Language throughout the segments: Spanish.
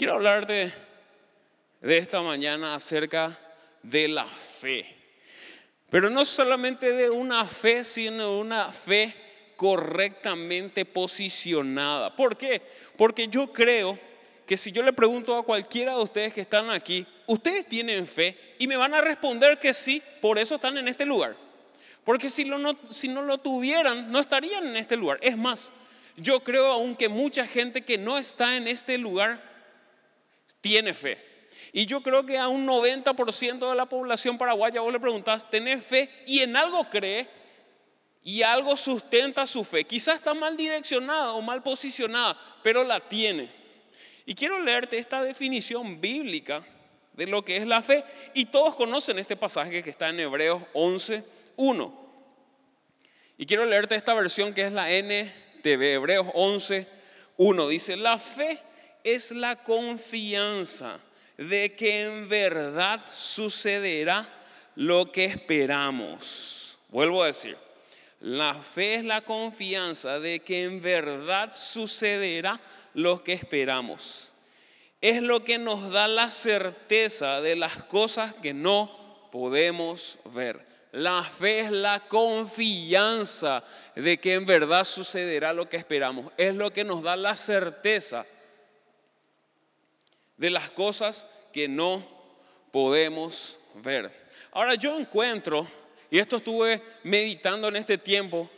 Quiero hablarte de esta mañana acerca de la fe. Pero no solamente de una fe, sino de una fe correctamente posicionada. ¿Por qué? Porque yo creo que si yo le pregunto a cualquiera de ustedes que están aquí, ustedes tienen fe y me van a responder que sí, por eso están en este lugar. Porque si, no, si no lo tuvieran, no estarían en este lugar. Es más, yo creo aún que mucha gente que no está en este lugar tiene fe. Y yo creo que a un 90% de la población paraguaya vos le preguntás, ¿tenés fe? Y en algo cree y algo sustenta su fe. Quizás está mal direccionada o mal posicionada, pero la tiene. Y quiero leerte esta definición bíblica de lo que es la fe. Y todos conocen este pasaje que está en Hebreos 11, 1. Y quiero leerte esta versión que es la NTV, Hebreos 11, 1. Dice, la fe es la confianza de que en verdad sucederá lo que esperamos. Vuelvo a decir, la fe es la confianza de que en verdad sucederá lo que esperamos. Es lo que nos da la certeza de las cosas que no podemos ver. La fe es la confianza de que en verdad sucederá lo que esperamos. Es lo que nos da la certeza de las cosas que no podemos ver. Ahora yo encuentro, y esto estuve meditando en este tiempo,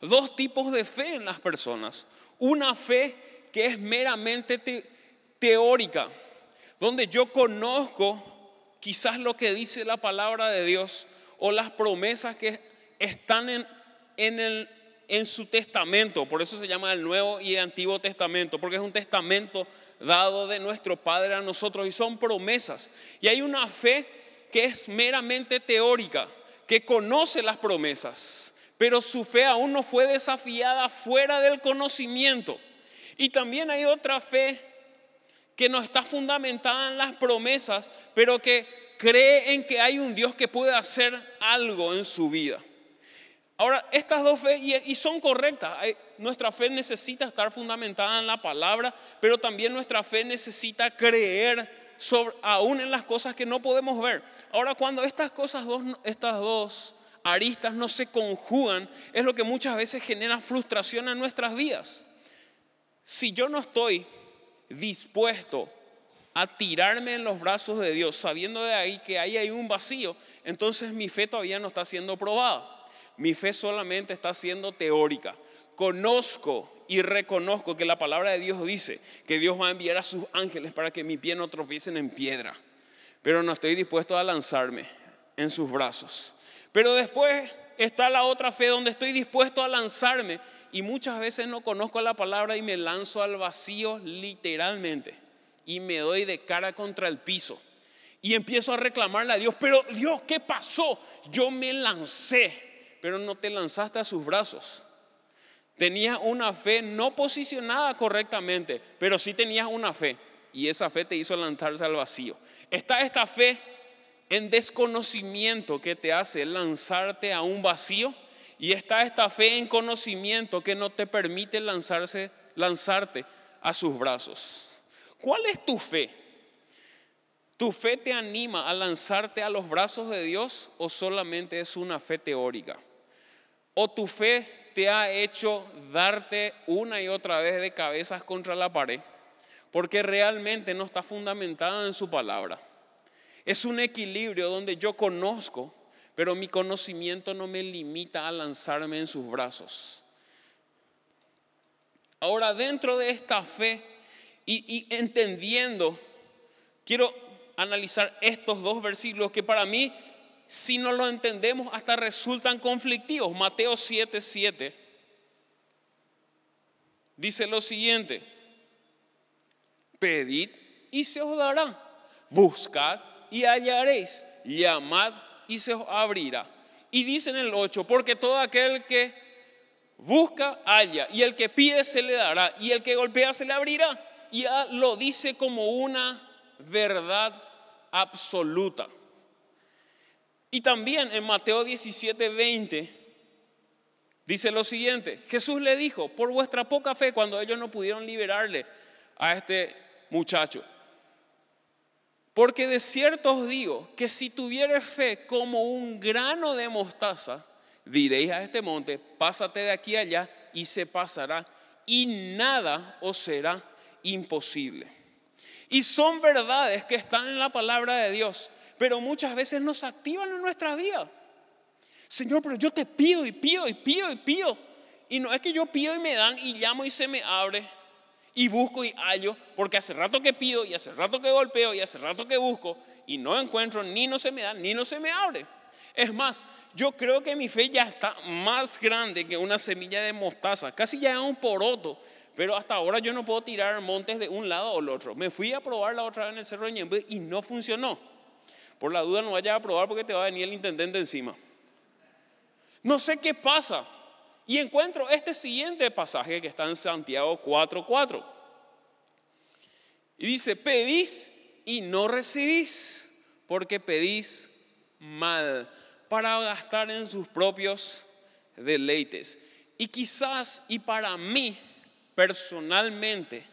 dos tipos de fe en las personas. Una fe que es meramente teórica, donde yo conozco quizás lo que dice la palabra de Dios o las promesas que están en, en, el, en su testamento. Por eso se llama el Nuevo y el Antiguo Testamento, porque es un testamento dado de nuestro Padre a nosotros y son promesas. Y hay una fe que es meramente teórica, que conoce las promesas, pero su fe aún no fue desafiada fuera del conocimiento. Y también hay otra fe que no está fundamentada en las promesas, pero que cree en que hay un Dios que puede hacer algo en su vida. Ahora, estas dos fe, y, son correctas, nuestra fe necesita estar fundamentada en la palabra, pero también nuestra fe necesita creer sobre, aún en las cosas que no podemos ver. Ahora, cuando estas cosas dos, estas dos aristas no se conjugan, es lo que muchas veces genera frustración en nuestras vidas. Si yo no estoy dispuesto a tirarme en los brazos de Dios, sabiendo de ahí que ahí hay un vacío, entonces mi fe todavía no está siendo probada mi fe solamente está siendo teórica. Conozco y reconozco que la palabra de Dios dice que Dios va a enviar a sus ángeles para que mi pie no tropiecen en piedra. Pero no estoy dispuesto a lanzarme en sus brazos. Pero después está la otra fe donde estoy dispuesto a lanzarme y muchas veces no conozco la palabra y me lanzo al vacío literalmente y me doy de cara contra el piso y empiezo a reclamarle a Dios, pero Dios, ¿qué pasó? Yo me lancé pero no te lanzaste a sus brazos. Tenías una fe no posicionada correctamente, pero sí tenías una fe. Y esa fe te hizo lanzarse al vacío. Está esta fe en desconocimiento que te hace lanzarte a un vacío. Y está esta fe en conocimiento que no te permite lanzarse, lanzarte a sus brazos. ¿Cuál es tu fe? ¿Tu fe te anima a lanzarte a los brazos de Dios o solamente es una fe teórica? ¿O tu fe te ha hecho darte una y otra vez de cabezas contra la pared? Porque realmente no está fundamentada en su palabra. Es un equilibrio donde yo conozco, pero mi conocimiento no me limita a lanzarme en sus brazos. Ahora, dentro de esta fe y, y entendiendo, quiero analizar estos dos versículos que para mí si no lo entendemos, hasta resultan conflictivos. Mateo 7, 7 dice lo siguiente, pedid y se os dará, buscad y hallaréis, llamad y se os abrirá. Y dice en el 8, porque todo aquel que busca, halla, y el que pide se le dará, y el que golpea se le abrirá. Y lo dice como una verdad absoluta. Y también en Mateo 17, 20 dice lo siguiente, Jesús le dijo, por vuestra poca fe, cuando ellos no pudieron liberarle a este muchacho. Porque de cierto os digo que si tuvieres fe como un grano de mostaza, diréis a este monte, pásate de aquí allá y se pasará, y nada os será imposible. Y son verdades que están en la palabra de Dios, pero muchas veces nos activan en nuestra vida. Señor, pero yo te pido y pido y pido y pido. Y no es que yo pido y me dan y llamo y se me abre y busco y hallo, porque hace rato que pido y hace rato que golpeo y hace rato que busco y no encuentro, ni no se me da, ni no se me abre. Es más, yo creo que mi fe ya está más grande que una semilla de mostaza, casi ya es un poroto, pero hasta ahora yo no puedo tirar montes de un lado o el otro. Me fui a probar la otra vez en el Cerro de Ñembe y no funcionó. Por la duda no vayas a probar porque te va a venir el intendente encima. No sé qué pasa. Y encuentro este siguiente pasaje que está en Santiago 4:4. Y dice, pedís y no recibís, porque pedís mal para gastar en sus propios deleites. Y quizás, y para mí personalmente,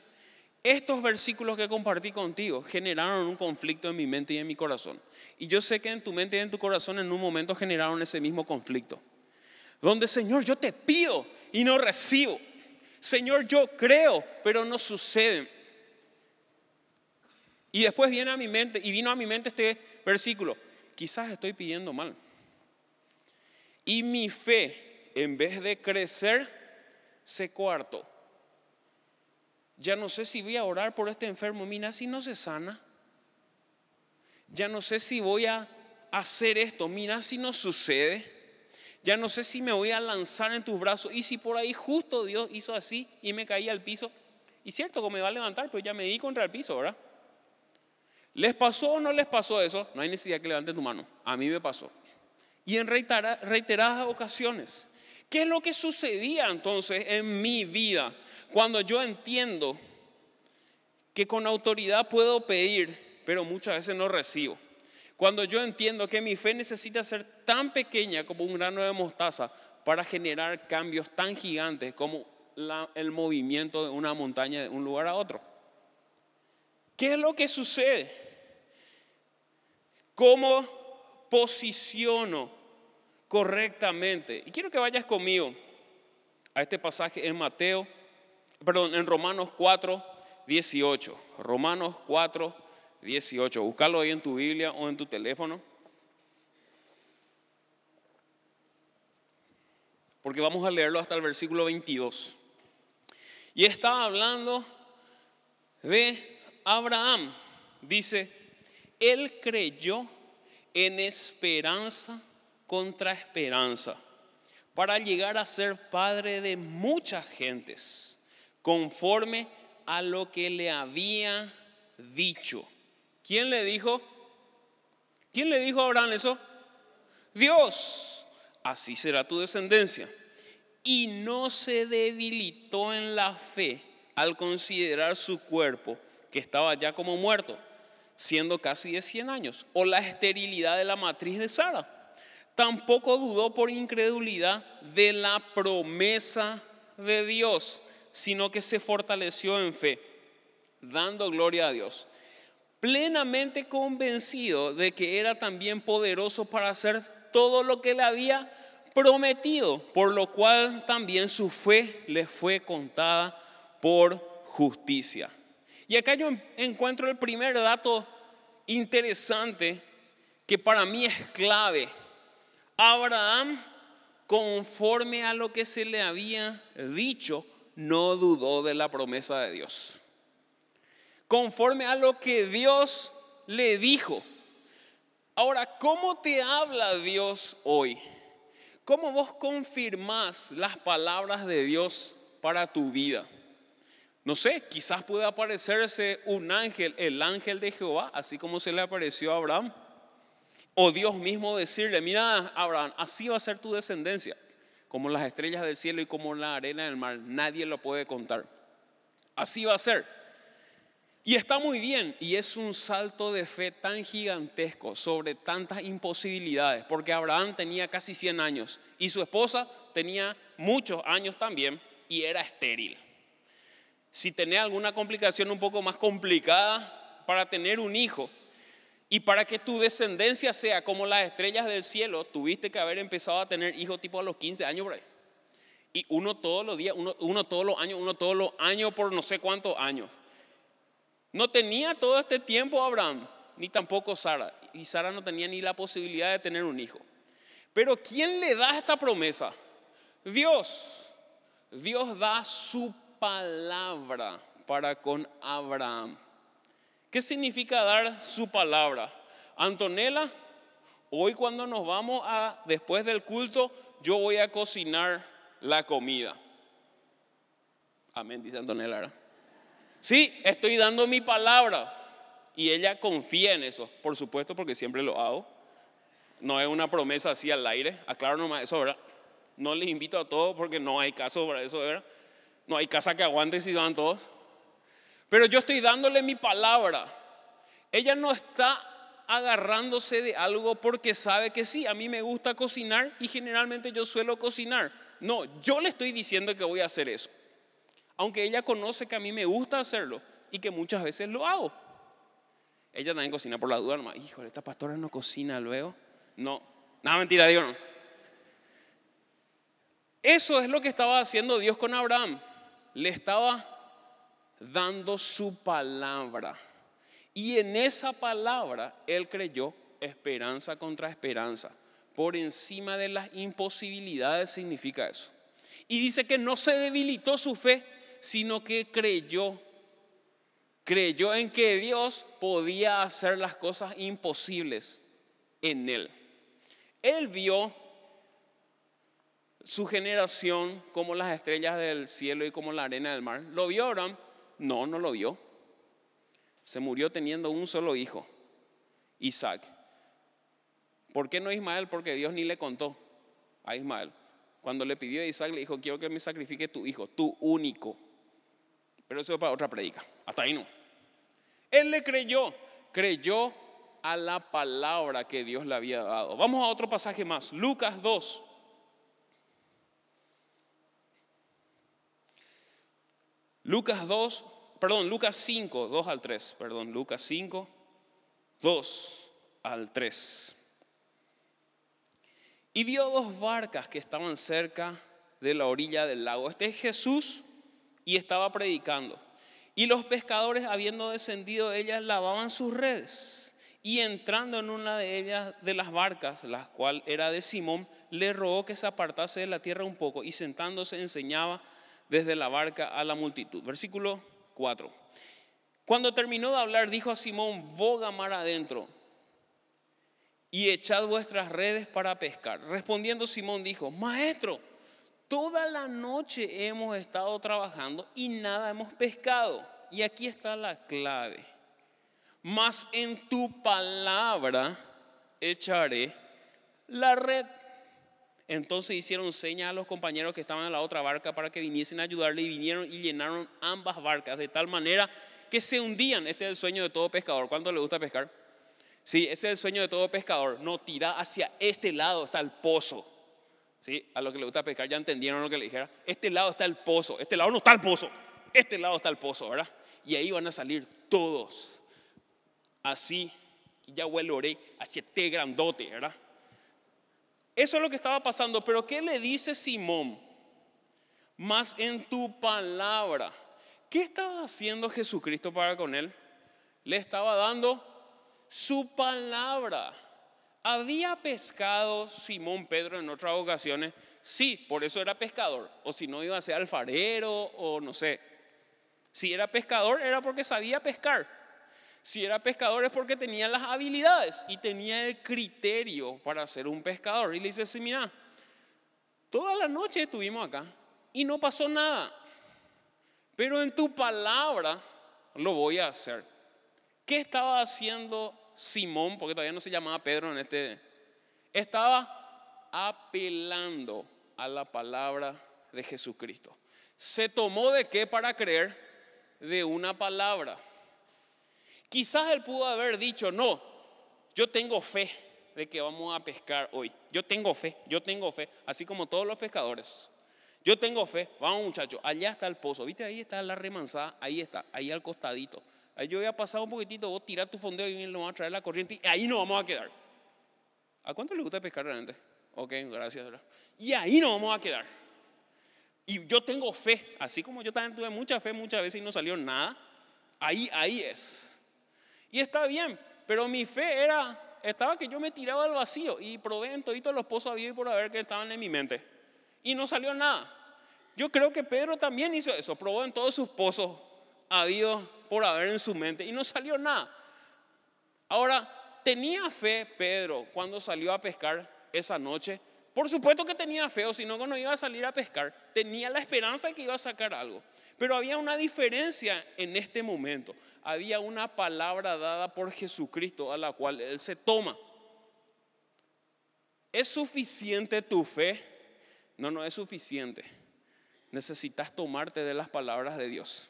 estos versículos que compartí contigo generaron un conflicto en mi mente y en mi corazón. Y yo sé que en tu mente y en tu corazón en un momento generaron ese mismo conflicto. Donde, Señor, yo te pido y no recibo. Señor, yo creo, pero no sucede. Y después viene a mi mente, y vino a mi mente este versículo. Quizás estoy pidiendo mal. Y mi fe, en vez de crecer, se coartó. Ya no sé si voy a orar por este enfermo, mira, si no se sana. Ya no sé si voy a hacer esto, mira, si no sucede. Ya no sé si me voy a lanzar en tus brazos. Y si por ahí justo Dios hizo así y me caí al piso. Y cierto que me va a levantar, pero ya me di contra el piso, ¿verdad? ¿Les pasó o no les pasó eso? No hay necesidad que levanten tu mano. A mí me pasó. Y en reiteradas ocasiones. ¿Qué es lo que sucedía entonces en mi vida cuando yo entiendo que con autoridad puedo pedir, pero muchas veces no recibo? Cuando yo entiendo que mi fe necesita ser tan pequeña como un grano de mostaza para generar cambios tan gigantes como el movimiento de una montaña de un lugar a otro. ¿Qué es lo que sucede? ¿Cómo posiciono correctamente? Y quiero que vayas conmigo a este pasaje en Mateo, perdón, en Romanos 4, 18. Romanos 4, 18. Búscalo ahí en tu Biblia o en tu teléfono. Porque vamos a leerlo hasta el versículo 22. Y está hablando de Abraham. Dice, él creyó en esperanza contra esperanza para llegar a ser padre de muchas gentes, conforme a lo que le había dicho. ¿Quién le dijo? ¿Quién le dijo a Abraham eso? Dios. Así será tu descendencia. Y no se debilitó en la fe al considerar su cuerpo, que estaba ya como muerto, siendo casi de 100 años, o la esterilidad de la matriz de Sara. Tampoco dudó por incredulidad de la promesa de Dios, sino que se fortaleció en fe, dando gloria a Dios plenamente convencido de que era también poderoso para hacer todo lo que le había prometido, por lo cual también su fe le fue contada por justicia. Y acá yo encuentro el primer dato interesante que para mí es clave. Abraham, conforme a lo que se le había dicho, no dudó de la promesa de Dios conforme a lo que Dios le dijo. Ahora, ¿cómo te habla Dios hoy? ¿Cómo vos confirmás las palabras de Dios para tu vida? No sé, quizás pueda aparecerse un ángel, el ángel de Jehová, así como se le apareció a Abraham. O Dios mismo decirle, mira Abraham, así va a ser tu descendencia, como las estrellas del cielo y como la arena del mar, nadie lo puede contar. Así va a ser. Y está muy bien, y es un salto de fe tan gigantesco sobre tantas imposibilidades, porque Abraham tenía casi 100 años y su esposa tenía muchos años también y era estéril. si tenés alguna complicación un poco más complicada para tener un hijo y para que tu descendencia sea como las estrellas del cielo, tuviste que haber empezado a tener hijos tipo a los 15 años por. Y uno todos los días, uno, uno todos los años, uno todos los años por no sé cuántos años. No tenía todo este tiempo Abraham, ni tampoco Sara. Y Sara no tenía ni la posibilidad de tener un hijo. Pero ¿quién le da esta promesa? Dios. Dios da su palabra para con Abraham. ¿Qué significa dar su palabra? Antonella, hoy cuando nos vamos a, después del culto, yo voy a cocinar la comida. Amén, dice Antonella. Sí, estoy dando mi palabra. Y ella confía en eso, por supuesto, porque siempre lo hago. No es una promesa así al aire. Aclaro nomás eso, ¿verdad? No les invito a todos porque no hay caso para eso, ¿verdad? No hay casa que aguante si van todos. Pero yo estoy dándole mi palabra. Ella no está agarrándose de algo porque sabe que sí, a mí me gusta cocinar y generalmente yo suelo cocinar. No, yo le estoy diciendo que voy a hacer eso aunque ella conoce que a mí me gusta hacerlo y que muchas veces lo hago. Ella también cocina por la duda, nomás, híjole, esta pastora no cocina luego. No, nada mentira, digo no. Eso es lo que estaba haciendo Dios con Abraham. Le estaba dando su palabra. Y en esa palabra él creyó esperanza contra esperanza. Por encima de las imposibilidades significa eso. Y dice que no se debilitó su fe, sino que creyó. Creyó en que Dios podía hacer las cosas imposibles en él. Él vio su generación como las estrellas del cielo y como la arena del mar. ¿Lo vio Abraham? No, no lo vio. Se murió teniendo un solo hijo, Isaac. ¿Por qué no Ismael? Porque Dios ni le contó a Ismael. Cuando le pidió a Isaac, le dijo, quiero que me sacrifique tu hijo, tu único. Pero eso es para otra predica. Hasta ahí no. Él le creyó, creyó a la palabra que Dios le había dado. Vamos a otro pasaje más, Lucas 2. Lucas 2, perdón, Lucas 5, 2 al 3, perdón, Lucas 5, 2 al 3. Y vio dos barcas que estaban cerca de la orilla del lago. Este es Jesús y estaba predicando. Y los pescadores, habiendo descendido de ellas, lavaban sus redes. Y entrando en una de ellas, de las barcas, la cual era de Simón, le rogó que se apartase de la tierra un poco y sentándose enseñaba desde la barca a la multitud. Versículo 4. Cuando terminó de hablar, dijo a Simón, boga mar adentro y echad vuestras redes para pescar. Respondiendo Simón dijo, maestro, Toda la noche hemos estado trabajando y nada hemos pescado. Y aquí está la clave. Mas en tu palabra echaré la red. Entonces hicieron señas a los compañeros que estaban en la otra barca para que viniesen a ayudarle y vinieron y llenaron ambas barcas de tal manera que se hundían. Este es el sueño de todo pescador. ¿Cuánto le gusta pescar? Sí, ese es el sueño de todo pescador. No, tira hacia este lado está el pozo. ¿sí? A los que les gusta pescar ya entendieron lo que le dijera. Este lado está el pozo, este lado no está el pozo, este lado está el pozo, ¿verdad? Y ahí van a salir todos. Así, ya oré hacia este grandote, ¿verdad? Eso es lo que estaba pasando, pero ¿qué le dice Simón? Más en tu palabra. ¿Qué estaba haciendo Jesucristo para con él? Le estaba dando su palabra. ¿Había pescado Simón Pedro en otras ocasiones? Sí, por eso era pescador. O si no iba a ser alfarero o no sé. Si era pescador era porque sabía pescar. Si era pescador es porque tenía las habilidades y tenía el criterio para ser un pescador. Y le dice, mira, toda la noche estuvimos acá y no pasó nada. Pero en tu palabra lo voy a hacer. ¿Qué estaba haciendo Simón, porque todavía no se llamaba Pedro en este, estaba apelando a la palabra de Jesucristo. ¿Se tomó de qué para creer? De una palabra. Quizás él pudo haber dicho, no, yo tengo fe de que vamos a pescar hoy. Yo tengo fe, yo tengo fe, así como todos los pescadores. Yo tengo fe. Vamos muchachos, allá está el pozo. ¿Viste? Ahí está la remanzada. Ahí está, ahí al costadito. Ahí yo voy a pasar un poquitito, vos tirar tu fondeo y nos va a traer la corriente y ahí nos vamos a quedar. ¿A cuánto le gusta pescar realmente? Ok, gracias. Y ahí nos vamos a quedar. Y yo tengo fe, así como yo también tuve mucha fe muchas veces y no salió nada. Ahí, ahí es. Y está bien, pero mi fe era, estaba que yo me tiraba al vacío y probé en todos los pozos había y por haber que estaban en mi mente. Y no salió nada. Yo creo que Pedro también hizo eso, probó en todos sus pozos habido por haber en su mente y no salió nada. Ahora, ¿tenía fe Pedro cuando salió a pescar esa noche? Por supuesto que tenía fe, o si no, no iba a salir a pescar. Tenía la esperanza de que iba a sacar algo. Pero había una diferencia en este momento. Había una palabra dada por Jesucristo a la cual Él se toma. ¿Es suficiente tu fe? No, no es suficiente. Necesitas tomarte de las palabras de Dios.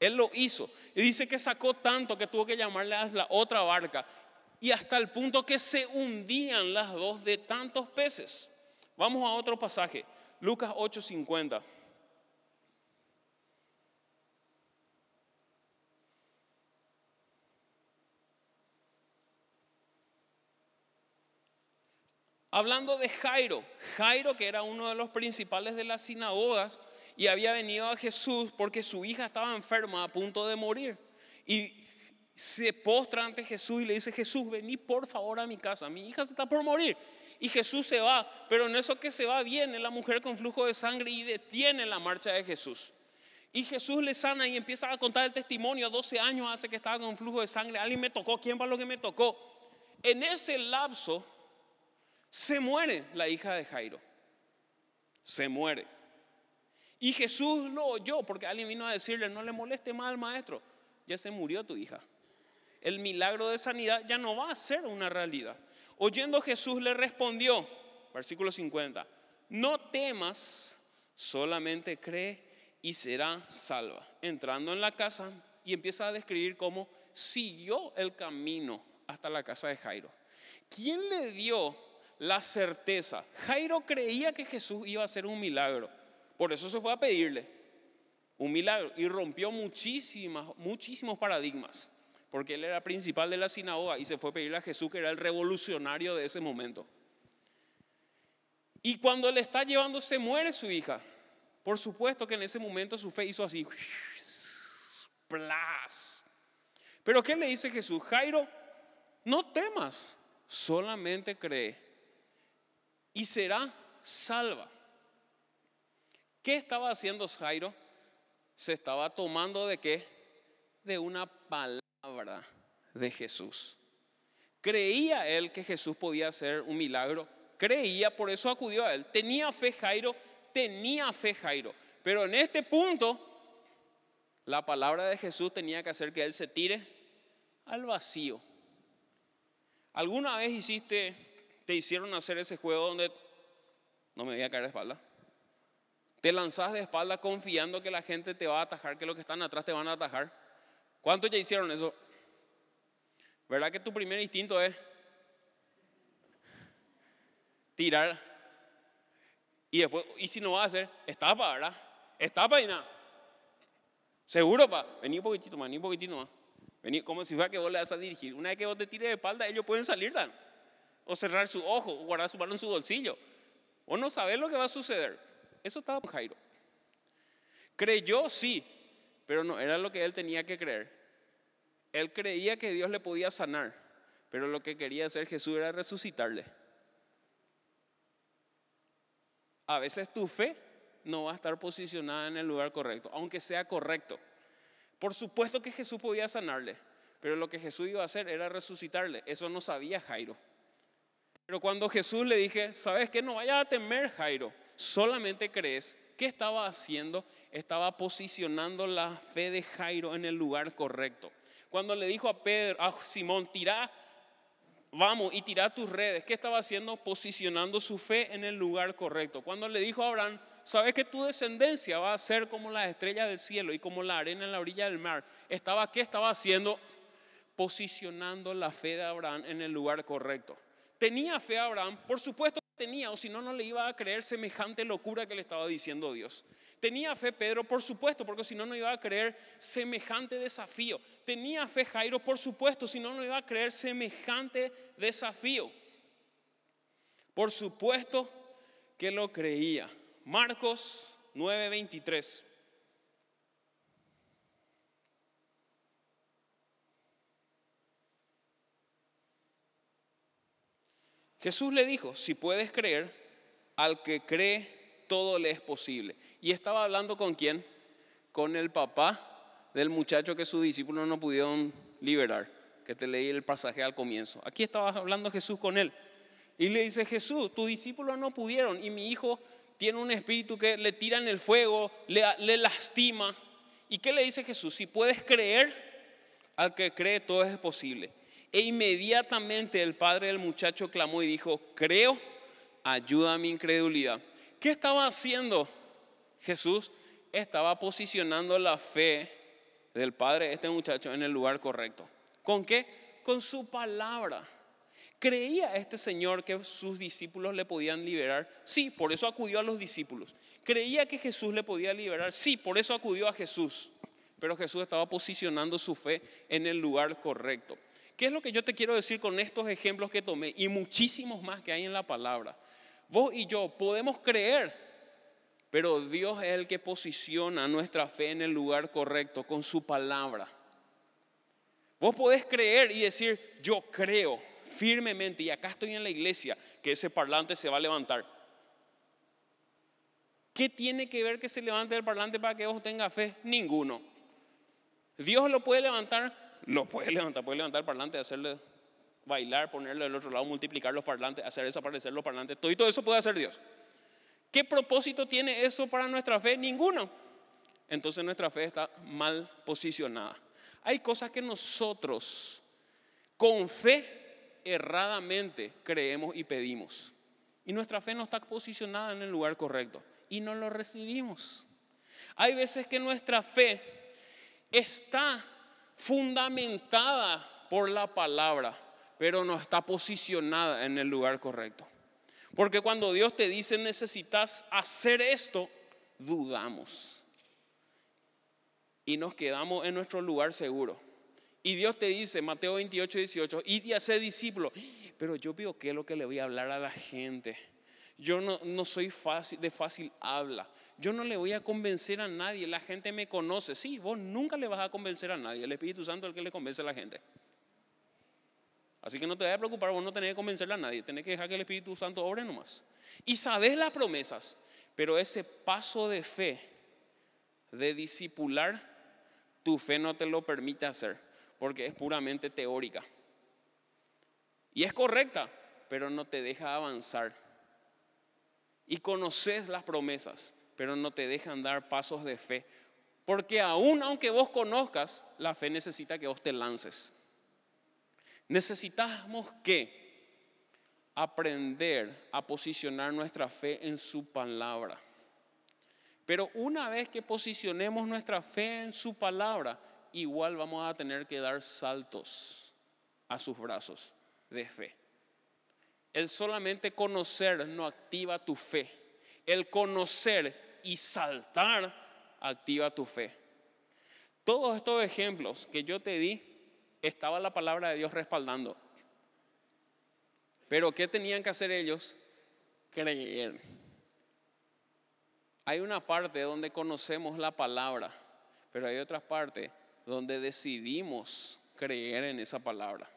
Él lo hizo. Y dice que sacó tanto que tuvo que llamarle a la otra barca y hasta el punto que se hundían las dos de tantos peces. Vamos a otro pasaje, Lucas 8:50. Hablando de Jairo, Jairo que era uno de los principales de las sinagogas y había venido a Jesús porque su hija estaba enferma a punto de morir. Y se postra ante Jesús y le dice, Jesús, vení por favor a mi casa, mi hija se está por morir. Y Jesús se va, pero en eso que se va viene la mujer con flujo de sangre y detiene la marcha de Jesús. Y Jesús le sana y empieza a contar el testimonio. 12 años hace que estaba con flujo de sangre. Alguien me tocó. ¿Quién va lo que me tocó? En ese lapso se muere la hija de Jairo. Se muere. Y Jesús lo oyó porque alguien vino a decirle, no le moleste más al maestro. Ya se murió tu hija el milagro de sanidad ya no va a ser una realidad. Oyendo Jesús le respondió, versículo 50, no temas, solamente cree y será salva. Entrando en la casa y empieza a describir cómo siguió el camino hasta la casa de Jairo. ¿Quién le dio la certeza? Jairo creía que Jesús iba a hacer un milagro, por eso se fue a pedirle un milagro y rompió muchísimas, muchísimos paradigmas porque él era principal de la sinagoga y se fue a pedirle a Jesús, que era el revolucionario de ese momento. Y cuando le está llevando, se muere su hija. Por supuesto que en ese momento su fe hizo así. Plas. Pero ¿qué le dice Jesús? Jairo, no temas, solamente cree y será salva. ¿Qué estaba haciendo Jairo? Se estaba tomando de qué? De una palabra verdad de Jesús. Creía él que Jesús podía hacer un milagro, creía, por eso acudió a él. Tenía fe Jairo, tenía fe Jairo. Pero en este punto, la palabra de Jesús tenía que hacer que él se tire al vacío. ¿Alguna vez hiciste, te hicieron hacer ese juego donde no me voy a caer de espalda? Te lanzas de espalda confiando que la gente te va a atajar, que los que están atrás te van a atajar. ¿Cuántos ya hicieron eso? ¿Verdad que tu primer instinto es tirar? Y después, ¿y si no va a hacer? Estapa, ¿verdad? Estapa y nada. Seguro, pa. Vení un poquitito más, vení un poquitito más. Vení como si fuera que vos le vas a dirigir. Una vez que vos te tires de espalda, ellos pueden salir, Dan. O cerrar su ojo, o guardar su mano en su bolsillo. O no saber lo que va a suceder. Eso estaba con Jairo. Creyó, sí, pero no era lo que él tenía que creer. Él creía que Dios le podía sanar, pero lo que quería hacer Jesús era resucitarle. A veces tu fe no va a estar posicionada en el lugar correcto, aunque sea correcto. Por supuesto que Jesús podía sanarle, pero lo que Jesús iba a hacer era resucitarle. Eso no sabía Jairo. Pero cuando Jesús le dije, ¿sabes qué? No vayas a temer, Jairo. Solamente crees. ¿Qué estaba haciendo? Estaba posicionando la fe de Jairo en el lugar correcto. Cuando le dijo a Pedro, a Simón, tira, vamos y tira tus redes, ¿qué estaba haciendo? Posicionando su fe en el lugar correcto. Cuando le dijo a Abraham, sabes que tu descendencia va a ser como las estrellas del cielo y como la arena en la orilla del mar. Estaba, ¿qué estaba haciendo? Posicionando la fe de Abraham en el lugar correcto. ¿Tenía fe Abraham? Por supuesto tenía, o si no, no le iba a creer semejante locura que le estaba diciendo Dios. Tenía fe Pedro, por supuesto, porque si no, no iba a creer semejante desafío. Tenía fe Jairo, por supuesto, si no, no iba a creer semejante desafío. Por supuesto que lo creía. Marcos 9:23. Jesús le dijo, si puedes creer, al que cree, todo le es posible. Y estaba hablando con quién? Con el papá del muchacho que sus discípulos no pudieron liberar, que te leí el pasaje al comienzo. Aquí estaba hablando Jesús con él. Y le dice, Jesús, tus discípulos no pudieron y mi hijo tiene un espíritu que le tira en el fuego, le, le lastima. ¿Y qué le dice Jesús? Si puedes creer, al que cree todo es posible. E inmediatamente el padre del muchacho clamó y dijo, creo, ayuda a mi incredulidad. ¿Qué estaba haciendo Jesús? Estaba posicionando la fe del padre de este muchacho en el lugar correcto. ¿Con qué? Con su palabra. ¿Creía este señor que sus discípulos le podían liberar? Sí, por eso acudió a los discípulos. ¿Creía que Jesús le podía liberar? Sí, por eso acudió a Jesús. Pero Jesús estaba posicionando su fe en el lugar correcto. ¿Qué es lo que yo te quiero decir con estos ejemplos que tomé y muchísimos más que hay en la palabra? Vos y yo podemos creer, pero Dios es el que posiciona nuestra fe en el lugar correcto con su palabra. Vos podés creer y decir, yo creo firmemente y acá estoy en la iglesia que ese parlante se va a levantar. ¿Qué tiene que ver que se levante el parlante para que vos tengas fe? Ninguno. Dios lo puede levantar lo puede levantar, puede levantar el parlante, hacerle bailar, ponerle del otro lado, multiplicar los parlantes, hacer desaparecer los parlantes. Todo y todo eso puede hacer Dios. ¿Qué propósito tiene eso para nuestra fe? Ninguno. Entonces nuestra fe está mal posicionada. Hay cosas que nosotros con fe erradamente creemos y pedimos. Y nuestra fe no está posicionada en el lugar correcto. Y no lo recibimos. Hay veces que nuestra fe está fundamentada por la palabra, pero no está posicionada en el lugar correcto. Porque cuando Dios te dice necesitas hacer esto, dudamos. Y nos quedamos en nuestro lugar seguro. Y Dios te dice, Mateo 28, 18, y a ser discípulo. Pero yo veo qué es lo que le voy a hablar a la gente. Yo no, no soy fácil, de fácil habla. Yo no le voy a convencer a nadie. La gente me conoce. Sí, vos nunca le vas a convencer a nadie. El Espíritu Santo es el que le convence a la gente. Así que no te vayas a preocupar, vos no tenés que convencerle a nadie. Tenés que dejar que el Espíritu Santo obre nomás. Y sabes las promesas. Pero ese paso de fe, de discipular, tu fe no te lo permite hacer. Porque es puramente teórica. Y es correcta, pero no te deja avanzar y conoces las promesas, pero no te dejan dar pasos de fe. Porque aún aunque vos conozcas, la fe necesita que vos te lances. Necesitamos que aprender a posicionar nuestra fe en su palabra. Pero una vez que posicionemos nuestra fe en su palabra, igual vamos a tener que dar saltos a sus brazos de fe. El solamente conocer no activa tu fe. El conocer y saltar activa tu fe. Todos estos ejemplos que yo te di, estaba la palabra de Dios respaldando. Pero ¿qué tenían que hacer ellos? Creer. Hay una parte donde conocemos la palabra, pero hay otra parte donde decidimos creer en esa palabra.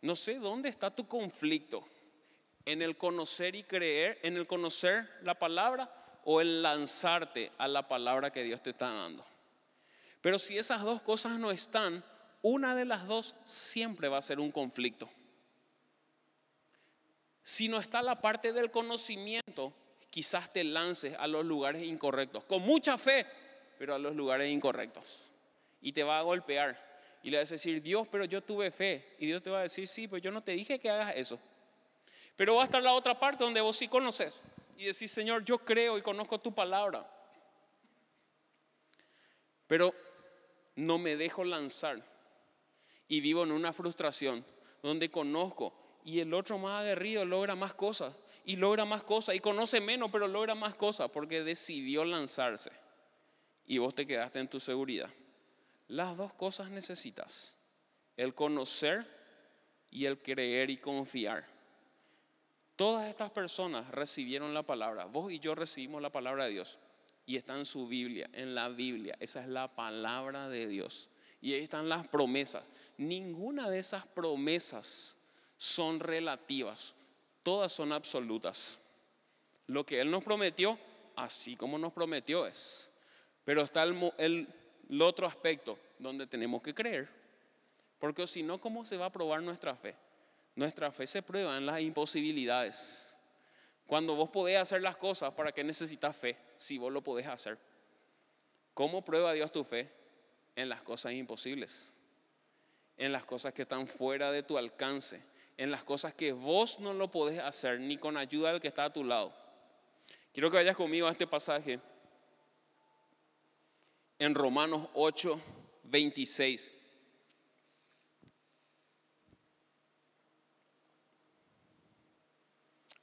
No sé dónde está tu conflicto. En el conocer y creer, en el conocer la palabra o en lanzarte a la palabra que Dios te está dando. Pero si esas dos cosas no están, una de las dos siempre va a ser un conflicto. Si no está la parte del conocimiento, quizás te lances a los lugares incorrectos, con mucha fe, pero a los lugares incorrectos. Y te va a golpear y le vas a decir, Dios, pero yo tuve fe. Y Dios te va a decir, sí, pues yo no te dije que hagas eso. Pero va a estar la otra parte donde vos sí conoces. Y decís, Señor, yo creo y conozco tu palabra. Pero no me dejo lanzar. Y vivo en una frustración donde conozco y el otro más aguerrido logra más cosas y logra más cosas y conoce menos, pero logra más cosas porque decidió lanzarse y vos te quedaste en tu seguridad. Las dos cosas necesitas, el conocer y el creer y confiar. Todas estas personas recibieron la palabra, vos y yo recibimos la palabra de Dios y está en su Biblia, en la Biblia, esa es la palabra de Dios. Y ahí están las promesas. Ninguna de esas promesas son relativas, todas son absolutas. Lo que Él nos prometió, así como nos prometió es. Pero está el, otro aspecto donde tenemos que creer. Porque si no, ¿cómo se va a probar nuestra fe? Nuestra fe se prueba en las imposibilidades. Cuando vos podés hacer las cosas, ¿para qué necesitas fe? Si vos lo podés hacer. ¿Cómo prueba Dios tu fe? En las cosas imposibles. En las cosas que están fuera de tu alcance. En las cosas que vos no lo podés hacer ni con ayuda del que está a tu lado. Quiero que vayas conmigo a este pasaje en Romanos 8, 26.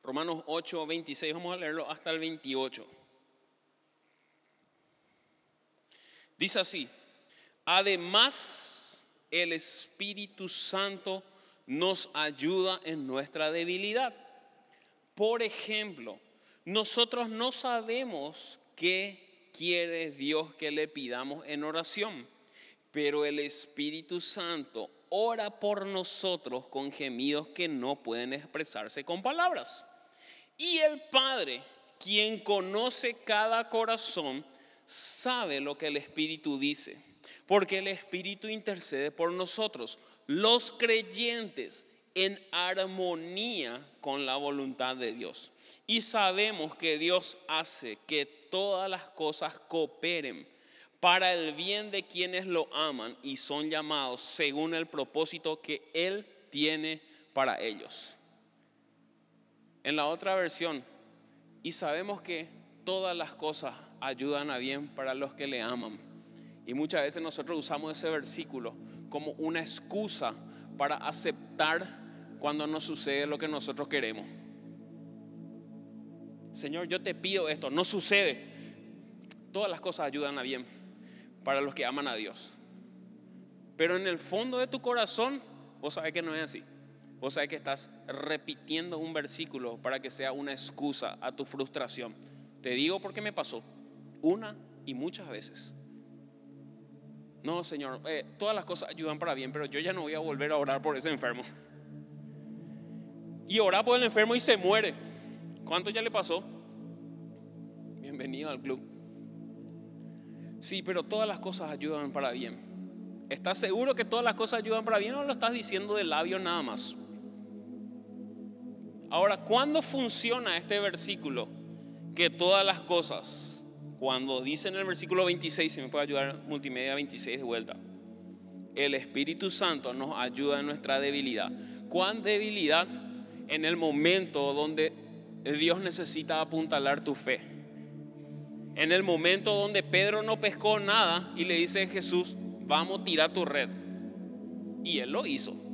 Romanos 8, 26, vamos a leerlo hasta el 28. Dice así, además el Espíritu Santo nos ayuda en nuestra debilidad. Por ejemplo, nosotros no sabemos qué quiere Dios que le pidamos en oración. Pero el Espíritu Santo ora por nosotros con gemidos que no pueden expresarse con palabras. Y el Padre, quien conoce cada corazón, sabe lo que el Espíritu dice, porque el Espíritu intercede por nosotros, los creyentes, en armonía con la voluntad de Dios. Y sabemos que Dios hace que todas las cosas cooperen para el bien de quienes lo aman y son llamados según el propósito que Él tiene para ellos. En la otra versión, y sabemos que todas las cosas ayudan a bien para los que le aman. Y muchas veces nosotros usamos ese versículo como una excusa para aceptar cuando nos sucede lo que nosotros queremos. Señor, yo te pido esto, no sucede. Todas las cosas ayudan a bien para los que aman a Dios. Pero en el fondo de tu corazón, vos sabés que no es así. Vos sabés que estás repitiendo un versículo para que sea una excusa a tu frustración. Te digo porque me pasó una y muchas veces. No, Señor, eh, todas las cosas ayudan para bien, pero yo ya no voy a volver a orar por ese enfermo. Y orar por el enfermo y se muere. ¿Cuánto ya le pasó? Bienvenido al club. Sí, pero todas las cosas ayudan para bien. ¿Estás seguro que todas las cosas ayudan para bien o lo estás diciendo de labio nada más? Ahora, ¿cuándo funciona este versículo? Que todas las cosas, cuando dice en el versículo 26, si me puede ayudar multimedia 26 de vuelta, el Espíritu Santo nos ayuda en nuestra debilidad. ¿Cuán debilidad? En el momento donde Dios necesita apuntalar tu fe. En el momento donde Pedro no pescó nada y le dice a Jesús, vamos a tirar tu red. Y él lo hizo.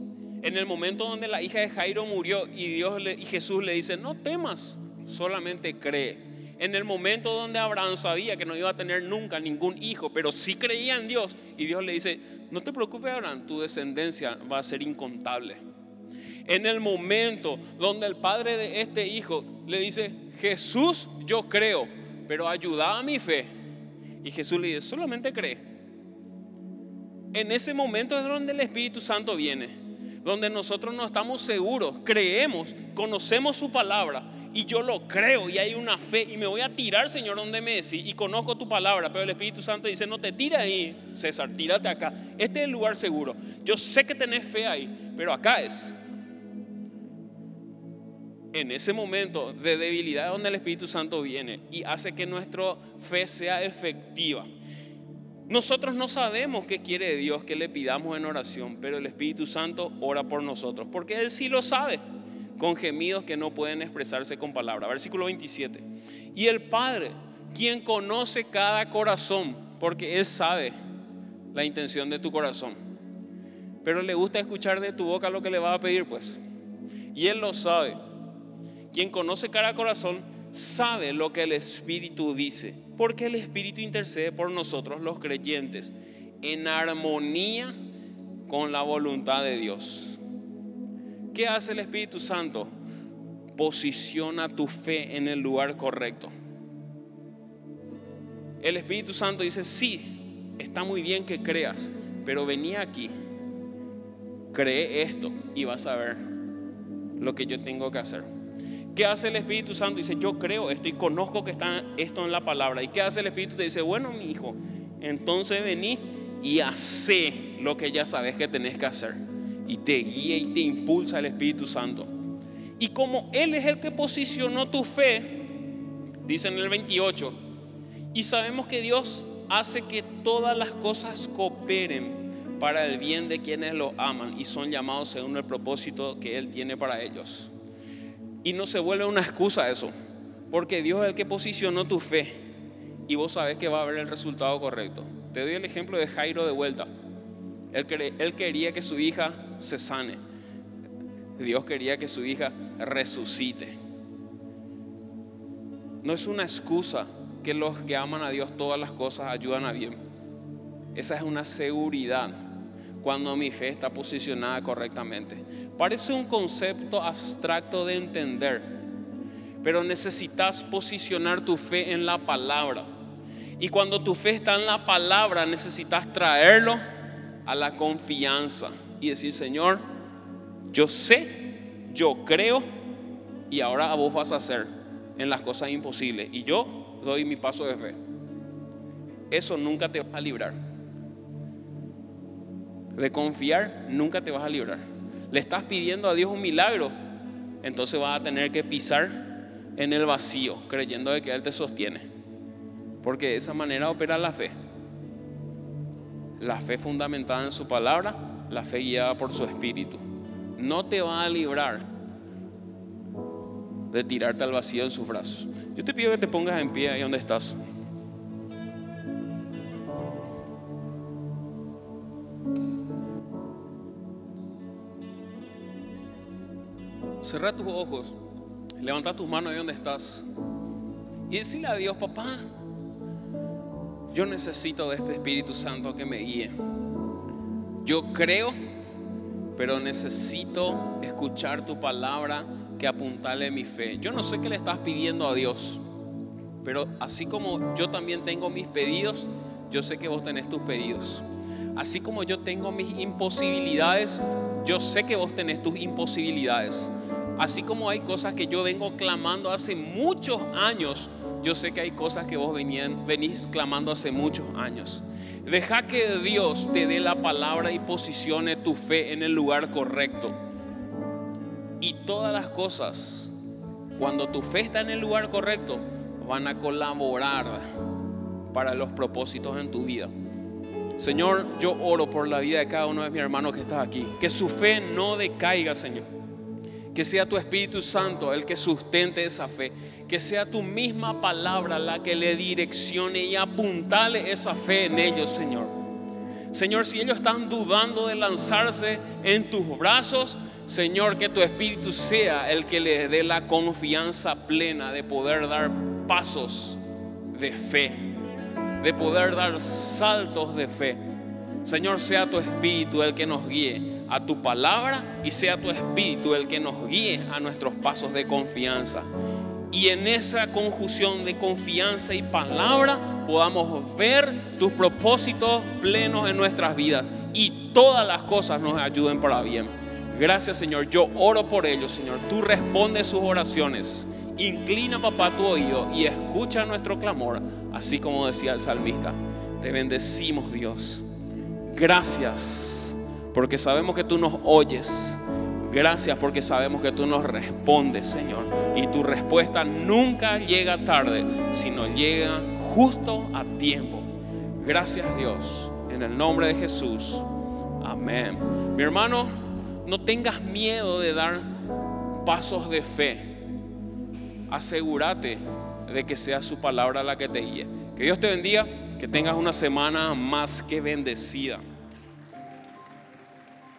En el momento donde la hija de Jairo murió y, Dios y Jesús le dice, no temas, solamente cree. En el momento donde Abraham sabía que no iba a tener nunca ningún hijo, pero sí creía en Dios, y Dios le dice, no te preocupes Abraham, tu descendencia va a ser incontable en el momento donde el padre de este hijo le dice, Jesús, yo creo, pero ayuda a mi fe. Y Jesús le dice, solamente cree. En ese momento es donde el Espíritu Santo viene, donde nosotros no estamos seguros, creemos, conocemos su palabra y yo lo creo y hay una fe y me voy a tirar, Señor, donde me decís y conozco tu palabra, pero el Espíritu Santo dice, no te tires ahí, César, tírate acá. Este es el lugar seguro. Yo sé que tenés fe ahí, pero acá es en ese momento de debilidad donde el Espíritu Santo viene y hace que nuestra fe sea efectiva. Nosotros no sabemos qué quiere Dios que le pidamos en oración, pero el Espíritu Santo ora por nosotros, porque Él sí lo sabe, con gemidos que no pueden expresarse con palabras. Versículo 27. Y el Padre, quien conoce cada corazón, porque Él sabe la intención de tu corazón, pero le gusta escuchar de tu boca lo que le va a pedir, pues. Y Él lo sabe. Quien conoce cada corazón sabe lo que el Espíritu dice, porque el Espíritu intercede por nosotros los creyentes en armonía con la voluntad de Dios. ¿Qué hace el Espíritu Santo? Posiciona tu fe en el lugar correcto. El Espíritu Santo dice, sí, está muy bien que creas, pero vení aquí, cree esto y vas a ver lo que yo tengo que hacer. ¿Qué hace el Espíritu Santo? Dice, yo creo esto y conozco que está esto en la palabra. ¿Y qué hace el Espíritu? Te dice, bueno, mi hijo, entonces vení y hace lo que ya sabes que tenés que hacer. Y te guía y te impulsa el Espíritu Santo. Y como Él es el que posicionó tu fe, dice en el 28, y sabemos que Dios hace que todas las cosas cooperen para el bien de quienes lo aman y son llamados según el propósito que Él tiene para ellos. Y no se vuelve una excusa eso, porque Dios es el que posicionó tu fe y vos sabés que va a haber el resultado correcto. Te doy el ejemplo de Jairo de vuelta. Él, él quería que su hija se sane. Dios quería que su hija resucite. No es una excusa que los que aman a Dios todas las cosas ayudan a bien. Esa es una seguridad cuando mi fe está posicionada correctamente. Parece un concepto abstracto de entender, pero necesitas posicionar tu fe en la palabra. Y cuando tu fe está en la palabra, necesitas traerlo a la confianza y decir, Señor, yo sé, yo creo, y ahora vos vas a hacer en las cosas imposibles. Y yo doy mi paso de fe. Eso nunca te va a librar de confiar, nunca te vas a librar. Le estás pidiendo a Dios un milagro, entonces vas a tener que pisar en el vacío, creyendo de que Él te sostiene. Porque de esa manera opera la fe. La fe fundamentada en su palabra, la fe guiada por su espíritu. No te va a librar de tirarte al vacío en sus brazos. Yo te pido que te pongas en pie ahí donde estás. Cerra tus ojos, levanta tus manos ahí donde estás y decirle a Dios, papá, yo necesito de este Espíritu Santo que me guíe. Yo creo, pero necesito escuchar tu palabra que apuntale mi fe. Yo no sé qué le estás pidiendo a Dios, pero así como yo también tengo mis pedidos, yo sé que vos tenés tus pedidos. Así como yo tengo mis imposibilidades, yo sé que vos tenés tus imposibilidades. Así como hay cosas que yo vengo clamando hace muchos años, yo sé que hay cosas que vos venís clamando hace muchos años. Deja que Dios te dé la palabra y posicione tu fe en el lugar correcto. Y todas las cosas, cuando tu fe está en el lugar correcto, van a colaborar para los propósitos en tu vida. Señor, yo oro por la vida de cada uno de mis hermanos que está aquí. Que su fe no decaiga, Señor que sea tu Espíritu Santo el que sustente esa fe. Que sea tu misma palabra la que le direccione y apuntale esa fe en ellos, Señor. Señor, si ellos están dudando de lanzarse en tus brazos, Señor, que tu Espíritu sea el que les dé la confianza plena de poder dar pasos de fe, de poder dar saltos de fe. Señor, sea tu Espíritu el que nos guíe a tu palabra y sea tu espíritu el que nos guíe a nuestros pasos de confianza. Y en esa conjunción de confianza y palabra podamos ver tus propósitos plenos en nuestras vidas y todas las cosas nos ayuden para bien. Gracias Señor, yo oro por ellos Señor. Tú respondes sus oraciones. Inclina papá tu oído y escucha nuestro clamor, así como decía el salmista. Te bendecimos Dios. Gracias porque sabemos que tú nos oyes. Gracias porque sabemos que tú nos respondes, Señor. Y tu respuesta nunca llega tarde, sino llega justo a tiempo. Gracias Dios. En el nombre de Jesús. Amén. Mi hermano, no tengas miedo de dar pasos de fe. Asegúrate de que sea su palabra la que te guíe. Que Dios te bendiga, que tengas una semana más que bendecida.